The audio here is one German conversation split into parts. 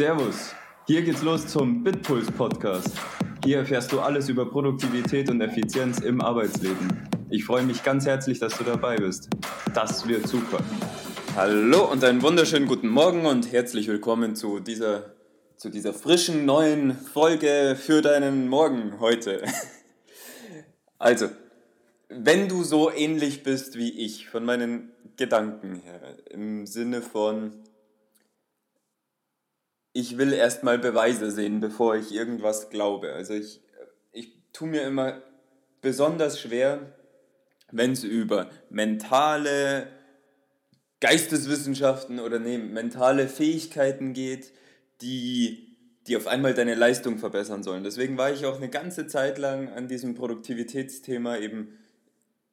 Servus, hier geht's los zum Bitpuls Podcast. Hier erfährst du alles über Produktivität und Effizienz im Arbeitsleben. Ich freue mich ganz herzlich, dass du dabei bist. Das wird super. Hallo und einen wunderschönen guten Morgen und herzlich willkommen zu dieser, zu dieser frischen neuen Folge für deinen Morgen heute. Also, wenn du so ähnlich bist wie ich von meinen Gedanken her, im Sinne von, ich will erstmal Beweise sehen, bevor ich irgendwas glaube. Also ich, ich tue mir immer besonders schwer, wenn es über mentale Geisteswissenschaften oder nee, mentale Fähigkeiten geht, die, die auf einmal deine Leistung verbessern sollen. Deswegen war ich auch eine ganze Zeit lang an diesem Produktivitätsthema eben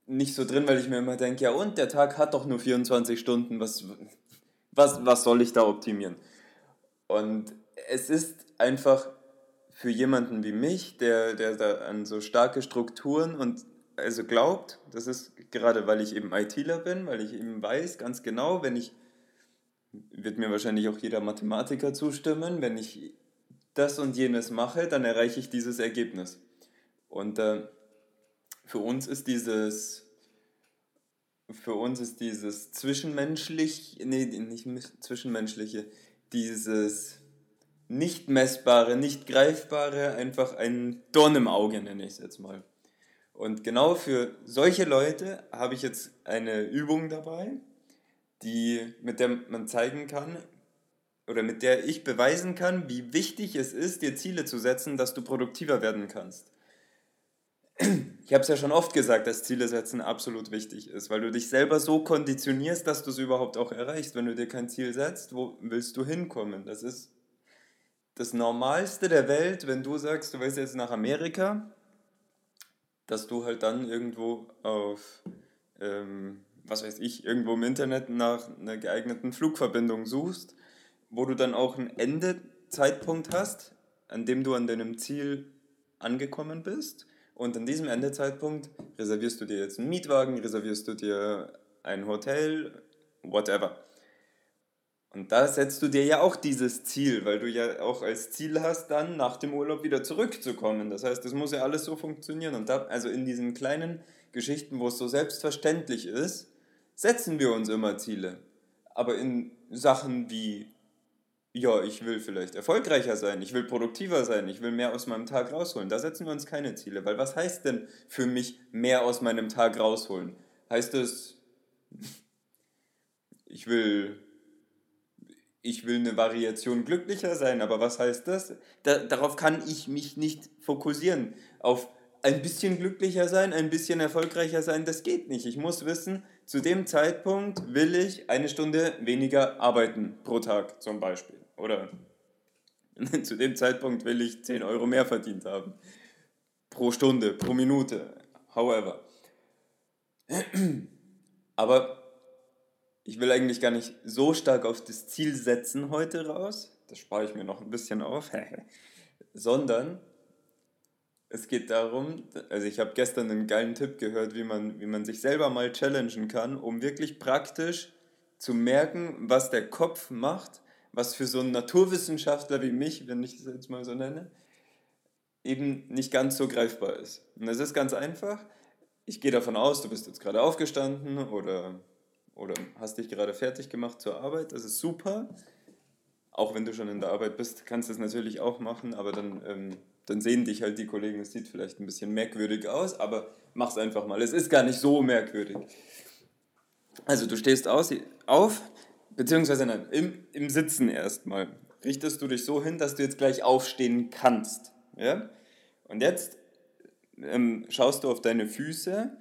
nicht so drin, weil ich mir immer denke, ja und, der Tag hat doch nur 24 Stunden, was, was, was soll ich da optimieren? Und es ist einfach für jemanden wie mich, der, der da an so starke Strukturen und also glaubt, das ist gerade, weil ich eben ITler bin, weil ich eben weiß ganz genau, wenn ich, wird mir wahrscheinlich auch jeder Mathematiker zustimmen, wenn ich das und jenes mache, dann erreiche ich dieses Ergebnis. Und äh, für uns ist dieses, für uns ist dieses zwischenmenschlich, nee, nicht zwischenmenschliche, dieses nicht messbare, nicht greifbare einfach ein Dorn im Auge, nenne ich es jetzt mal. Und genau für solche Leute habe ich jetzt eine Übung dabei, die, mit der man zeigen kann oder mit der ich beweisen kann, wie wichtig es ist, dir Ziele zu setzen, dass du produktiver werden kannst. Ich habe es ja schon oft gesagt, dass Ziele setzen absolut wichtig ist, weil du dich selber so konditionierst, dass du es überhaupt auch erreichst. Wenn du dir kein Ziel setzt, wo willst du hinkommen? Das ist das Normalste der Welt, wenn du sagst, du willst jetzt nach Amerika, dass du halt dann irgendwo auf, ähm, was weiß ich, irgendwo im Internet nach einer geeigneten Flugverbindung suchst, wo du dann auch einen Endezeitpunkt hast, an dem du an deinem Ziel angekommen bist und an diesem Endezeitpunkt reservierst du dir jetzt einen Mietwagen, reservierst du dir ein Hotel, whatever. Und da setzt du dir ja auch dieses Ziel, weil du ja auch als Ziel hast, dann nach dem Urlaub wieder zurückzukommen. Das heißt, das muss ja alles so funktionieren. Und da, also in diesen kleinen Geschichten, wo es so selbstverständlich ist, setzen wir uns immer Ziele. Aber in Sachen wie ja, ich will vielleicht erfolgreicher sein, ich will produktiver sein, ich will mehr aus meinem Tag rausholen. Da setzen wir uns keine Ziele, weil was heißt denn für mich mehr aus meinem Tag rausholen? Heißt es, ich will, ich will eine Variation glücklicher sein, aber was heißt das? Da, darauf kann ich mich nicht fokussieren. Auf ein bisschen glücklicher sein, ein bisschen erfolgreicher sein, das geht nicht. Ich muss wissen, zu dem Zeitpunkt will ich eine Stunde weniger arbeiten pro Tag zum Beispiel. Oder zu dem Zeitpunkt will ich 10 Euro mehr verdient haben. Pro Stunde, pro Minute, however. Aber ich will eigentlich gar nicht so stark auf das Ziel setzen heute raus. Das spare ich mir noch ein bisschen auf. Sondern es geht darum, also ich habe gestern einen geilen Tipp gehört, wie man, wie man sich selber mal challengen kann, um wirklich praktisch zu merken, was der Kopf macht, was für so einen Naturwissenschaftler wie mich, wenn ich das jetzt mal so nenne, eben nicht ganz so greifbar ist. Und das ist ganz einfach. Ich gehe davon aus, du bist jetzt gerade aufgestanden oder, oder hast dich gerade fertig gemacht zur Arbeit. Das ist super. Auch wenn du schon in der Arbeit bist, kannst du es natürlich auch machen, aber dann, ähm, dann sehen dich halt die Kollegen. Es sieht vielleicht ein bisschen merkwürdig aus, aber mach's einfach mal. Es ist gar nicht so merkwürdig. Also du stehst aus, auf, beziehungsweise nein, im, im Sitzen erstmal, richtest du dich so hin, dass du jetzt gleich aufstehen kannst. Ja? Und jetzt ähm, schaust du auf deine Füße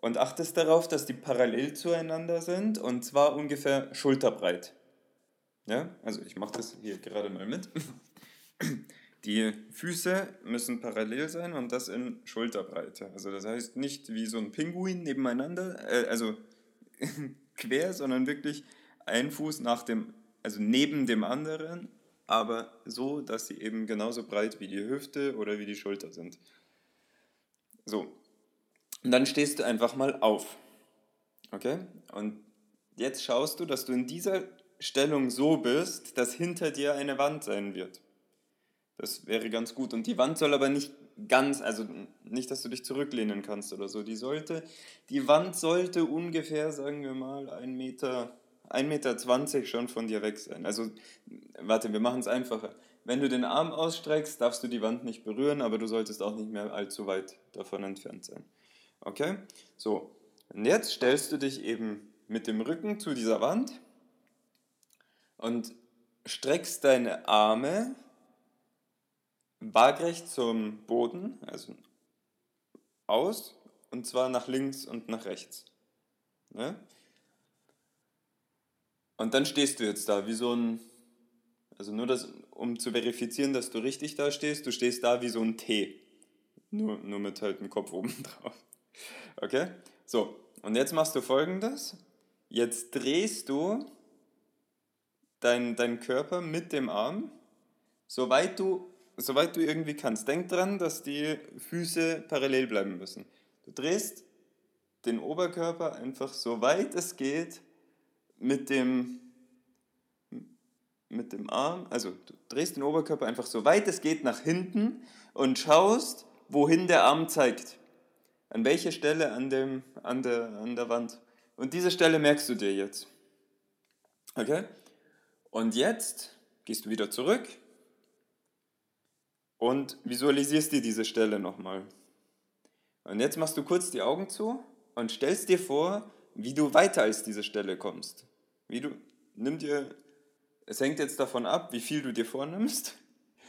und achtest darauf, dass die parallel zueinander sind und zwar ungefähr schulterbreit. Ja? Also ich mache das hier gerade mal mit. Die Füße müssen parallel sein und das in Schulterbreite. Also das heißt nicht wie so ein Pinguin nebeneinander, äh, also quer, sondern wirklich ein Fuß nach dem, also neben dem anderen, aber so, dass sie eben genauso breit wie die Hüfte oder wie die Schulter sind. So. Und dann stehst du einfach mal auf. Okay? Und jetzt schaust du, dass du in dieser Stellung so bist, dass hinter dir eine Wand sein wird. Das wäre ganz gut. Und die Wand soll aber nicht ganz, also nicht, dass du dich zurücklehnen kannst oder so. Die sollte, die Wand sollte ungefähr, sagen wir mal, ein Meter, 1,20 Meter schon von dir weg sein. Also, warte, wir machen es einfacher. Wenn du den Arm ausstreckst, darfst du die Wand nicht berühren, aber du solltest auch nicht mehr allzu weit davon entfernt sein. Okay? So, und jetzt stellst du dich eben mit dem Rücken zu dieser Wand und streckst deine Arme waagrecht zum Boden, also aus, und zwar nach links und nach rechts. Ne? Und dann stehst du jetzt da wie so ein, also nur das, um zu verifizieren, dass du richtig da stehst, du stehst da wie so ein T. Nur, nur mit halt dem Kopf oben drauf. Okay? So, und jetzt machst du folgendes. Jetzt drehst du deinen dein Körper mit dem Arm, soweit du soweit du irgendwie kannst. Denk dran, dass die Füße parallel bleiben müssen. Du drehst den Oberkörper einfach so weit es geht mit dem, mit dem Arm, also du drehst den Oberkörper einfach so weit es geht nach hinten und schaust, wohin der Arm zeigt. An welche Stelle an, dem, an, der, an der Wand. Und diese Stelle merkst du dir jetzt. Okay? Und jetzt gehst du wieder zurück und visualisierst dir diese Stelle nochmal. Und jetzt machst du kurz die Augen zu und stellst dir vor, wie du weiter als diese Stelle kommst. Wie du, nimm dir, es hängt jetzt davon ab, wie viel du dir vornimmst.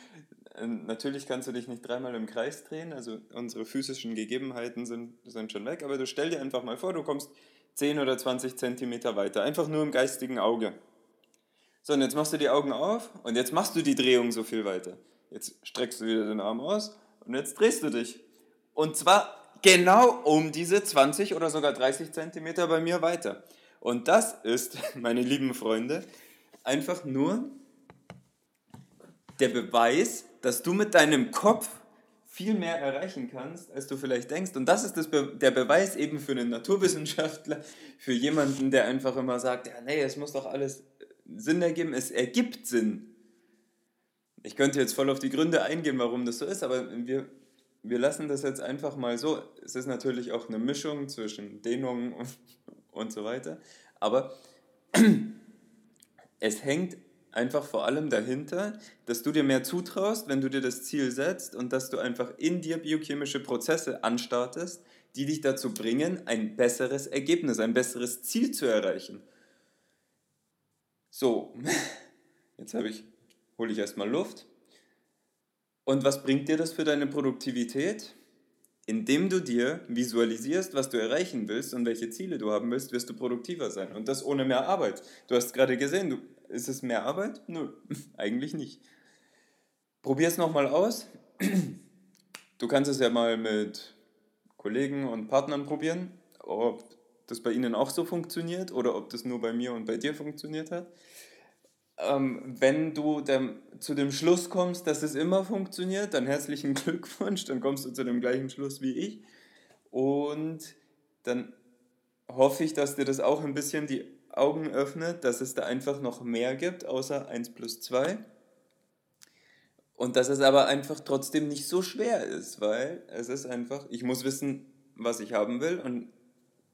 Natürlich kannst du dich nicht dreimal im Kreis drehen, also unsere physischen Gegebenheiten sind, sind schon weg, aber du stell dir einfach mal vor, du kommst 10 oder 20 Zentimeter weiter, einfach nur im geistigen Auge. So, und jetzt machst du die Augen auf und jetzt machst du die Drehung so viel weiter. Jetzt streckst du wieder den Arm aus und jetzt drehst du dich. Und zwar genau um diese 20 oder sogar 30 Zentimeter bei mir weiter. Und das ist, meine lieben Freunde, einfach nur der Beweis, dass du mit deinem Kopf viel mehr erreichen kannst, als du vielleicht denkst. Und das ist das Be der Beweis eben für einen Naturwissenschaftler, für jemanden, der einfach immer sagt, ja, nee, es muss doch alles Sinn ergeben. Es ergibt Sinn. Ich könnte jetzt voll auf die Gründe eingehen, warum das so ist, aber wir, wir lassen das jetzt einfach mal so. Es ist natürlich auch eine Mischung zwischen Dehnung und, und so weiter, aber es hängt einfach vor allem dahinter, dass du dir mehr zutraust, wenn du dir das Ziel setzt und dass du einfach in dir biochemische Prozesse anstartest, die dich dazu bringen, ein besseres Ergebnis, ein besseres Ziel zu erreichen. So, jetzt habe ich hol dich erstmal Luft. Und was bringt dir das für deine Produktivität? Indem du dir visualisierst, was du erreichen willst und welche Ziele du haben willst, wirst du produktiver sein. Und das ohne mehr Arbeit. Du hast gerade gesehen, du, ist es mehr Arbeit? Nö, eigentlich nicht. Probier es nochmal aus. Du kannst es ja mal mit Kollegen und Partnern probieren, ob das bei ihnen auch so funktioniert oder ob das nur bei mir und bei dir funktioniert hat ähm, wenn du dem, zu dem Schluss kommst, dass es immer funktioniert, dann herzlichen Glückwunsch, dann kommst du zu dem gleichen Schluss wie ich. Und dann hoffe ich, dass dir das auch ein bisschen die Augen öffnet, dass es da einfach noch mehr gibt, außer 1 plus 2. Und dass es aber einfach trotzdem nicht so schwer ist, weil es ist einfach, ich muss wissen, was ich haben will und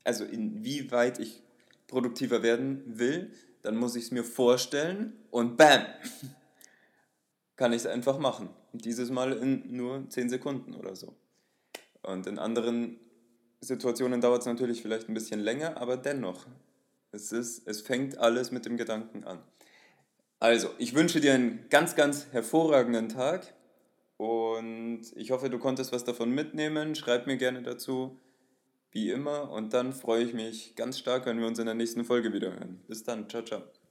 also inwieweit ich produktiver werden will, dann muss ich es mir vorstellen und bam, kann ich es einfach machen. Dieses Mal in nur 10 Sekunden oder so. Und in anderen Situationen dauert es natürlich vielleicht ein bisschen länger, aber dennoch, es, ist, es fängt alles mit dem Gedanken an. Also, ich wünsche dir einen ganz, ganz hervorragenden Tag und ich hoffe, du konntest was davon mitnehmen. Schreib mir gerne dazu wie immer. Und dann freue ich mich ganz stark, wenn wir uns in der nächsten Folge wieder hören. Bis dann. Ciao, ciao.